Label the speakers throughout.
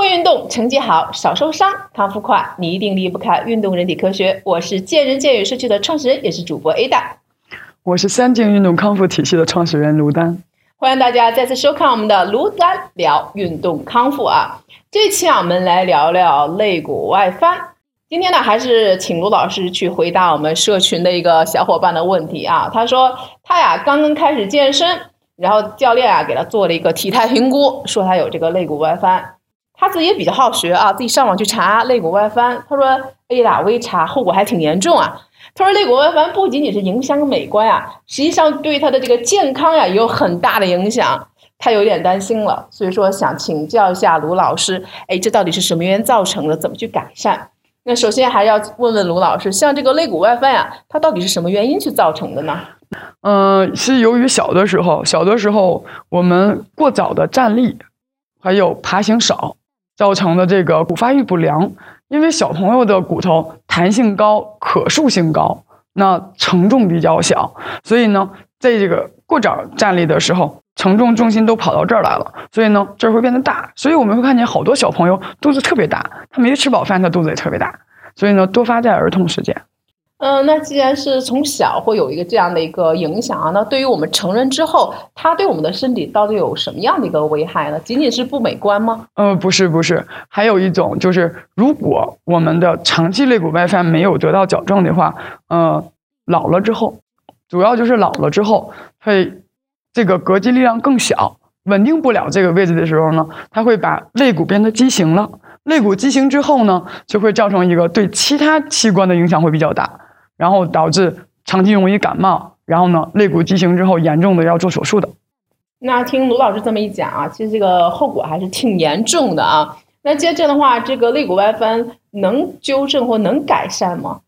Speaker 1: 会运动，成绩好，少受伤，康复快，你一定离不开运动人体科学。我是健人健语社区的创始人，也是主播 Ada。
Speaker 2: 我是三健运动康复体系的创始人卢丹。
Speaker 1: 欢迎大家再次收看我们的卢丹聊运动康复啊！这期啊，我们来聊聊肋骨外翻。今天呢，还是请卢老师去回答我们社群的一个小伙伴的问题啊。他说他呀刚刚开始健身，然后教练啊给他做了一个体态评估，说他有这个肋骨外翻。他自己也比较好学啊，自己上网去查肋骨外翻。他说：“哎呀，我一查，后果还挺严重啊。”他说：“肋骨外翻不仅仅是影响美观啊，实际上对他的这个健康呀也有很大的影响。他有点担心了，所以说想请教一下卢老师，哎，这到底是什么原因造成的？怎么去改善？那首先还要问问卢老师，像这个肋骨外翻呀，它到底是什么原因去造成的呢？
Speaker 2: 嗯，是由于小的时候，小的时候我们过早的站立，还有爬行少。”造成的这个骨发育不良，因为小朋友的骨头弹性高、可塑性高，那承重比较小，所以呢，在这个过早站立的时候，承重重心都跑到这儿来了，所以呢，这儿会变得大，所以我们会看见好多小朋友肚子特别大，他没吃饱饭，他肚子也特别大，所以呢，多发在儿童时间。
Speaker 1: 嗯，那既然是从小会有一个这样的一个影响啊，那对于我们成人之后，它对我们的身体到底有什么样的一个危害呢？仅仅是不美观吗？
Speaker 2: 呃，不是，不是，还有一种就是，如果我们的长期肋骨外翻没有得到矫正的话，呃，老了之后，主要就是老了之后会这个膈肌力量更小，稳定不了这个位置的时候呢，它会把肋骨变得畸形了。肋骨畸形之后呢，就会造成一个对其他器官的影响会比较大。然后导致长期容易感冒，然后呢，肋骨畸形之后严重的要做手术的。
Speaker 1: 那听卢老师这么一讲啊，其实这个后果还是挺严重的啊。那接着的话，这个肋骨外翻能纠正或能改善吗？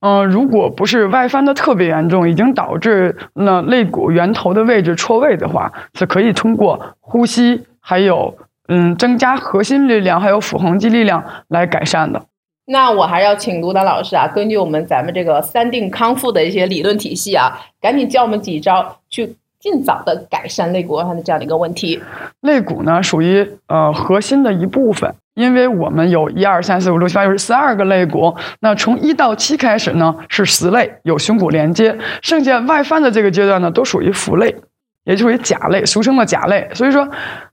Speaker 2: 嗯，如果不是外翻的特别严重，已经导致那肋骨源头的位置错位的话，是可以通过呼吸，还有嗯增加核心力量，还有腹横肌力量来改善的。
Speaker 1: 那我还要请卢丹老师啊，根据我们咱们这个三定康复的一些理论体系啊，赶紧教我们几招，去尽早的改善肋骨外翻的这样的一个问题。
Speaker 2: 肋骨呢，属于呃核心的一部分，因为我们有一二三四五六七八，九十二个肋骨。那从一到七开始呢是实肋，有胸骨连接，剩下外翻的这个阶段呢都属于腹肋，也就属于甲肋，俗称的甲肋。所以说，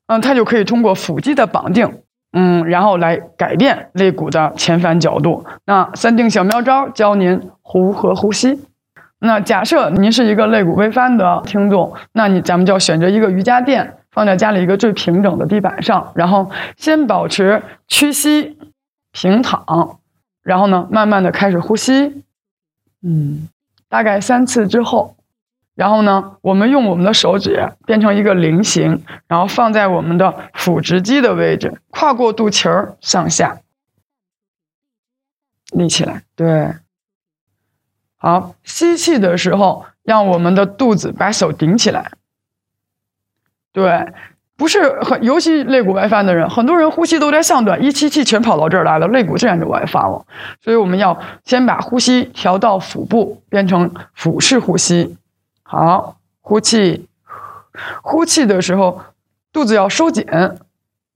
Speaker 2: 嗯，它就可以通过腹肌的绑定。嗯，然后来改变肋骨的前翻角度。那三定小妙招教您呼和呼吸。那假设您是一个肋骨微翻的听众，那你咱们就要选择一个瑜伽垫，放在家里一个最平整的地板上，然后先保持屈膝平躺，然后呢，慢慢的开始呼吸。嗯，大概三次之后。然后呢，我们用我们的手指变成一个菱形，然后放在我们的腹直肌的位置，跨过肚脐儿向下立起来。对，好，吸气的时候，让我们的肚子把手顶起来。对，不是很，尤其肋骨外翻的人，很多人呼吸都在上端，一吸气全跑到这儿来了，肋骨自然就外翻了。所以我们要先把呼吸调到腹部，变成腹式呼吸。好，呼气，呼气的时候，肚子要收紧，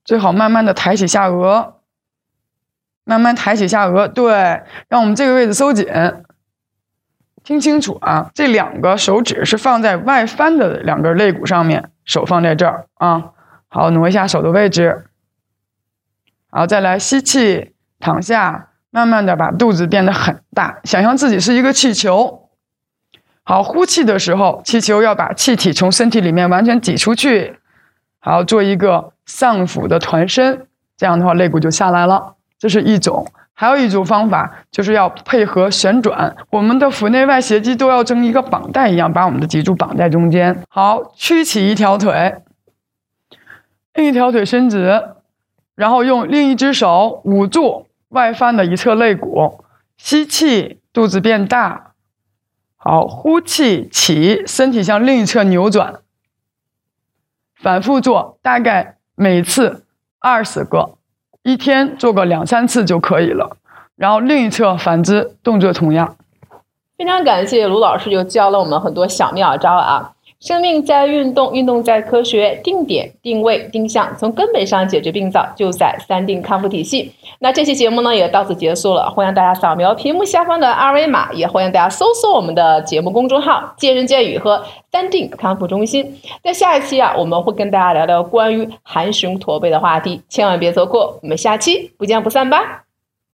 Speaker 2: 最好慢慢的抬起下颚，慢慢抬起下颚，对，让我们这个位置收紧。听清楚啊，这两个手指是放在外翻的两根肋骨上面，手放在这儿啊。好，挪一下手的位置。好，再来吸气，躺下，慢慢的把肚子变得很大，想象自己是一个气球。好，呼气的时候，气球要把气体从身体里面完全挤出去。好，做一个上腹的团身，这样的话肋骨就下来了。这是一种，还有一种方法就是要配合旋转，我们的腹内外斜肌都要成一个绑带一样，把我们的脊柱绑在中间。好，屈起一条腿，另一条腿伸直，然后用另一只手捂住外翻的一侧肋骨，吸气，肚子变大。好，呼气起，身体向另一侧扭转，反复做，大概每次二十个，一天做个两三次就可以了。然后另一侧反之，动作同样。
Speaker 1: 非常感谢卢老师，就教了我们很多小妙招啊。生命在运动，运动在科学，定点、定位、定向，从根本上解决病灶，就在三定康复体系。那这期节目呢，也到此结束了。欢迎大家扫描屏幕下方的二维码，也欢迎大家搜索我们的节目公众号“见人见语”和“三定康复中心”。在下一期啊，我们会跟大家聊聊关于含胸驼背的话题，千万别错过。我们下期不见不散吧。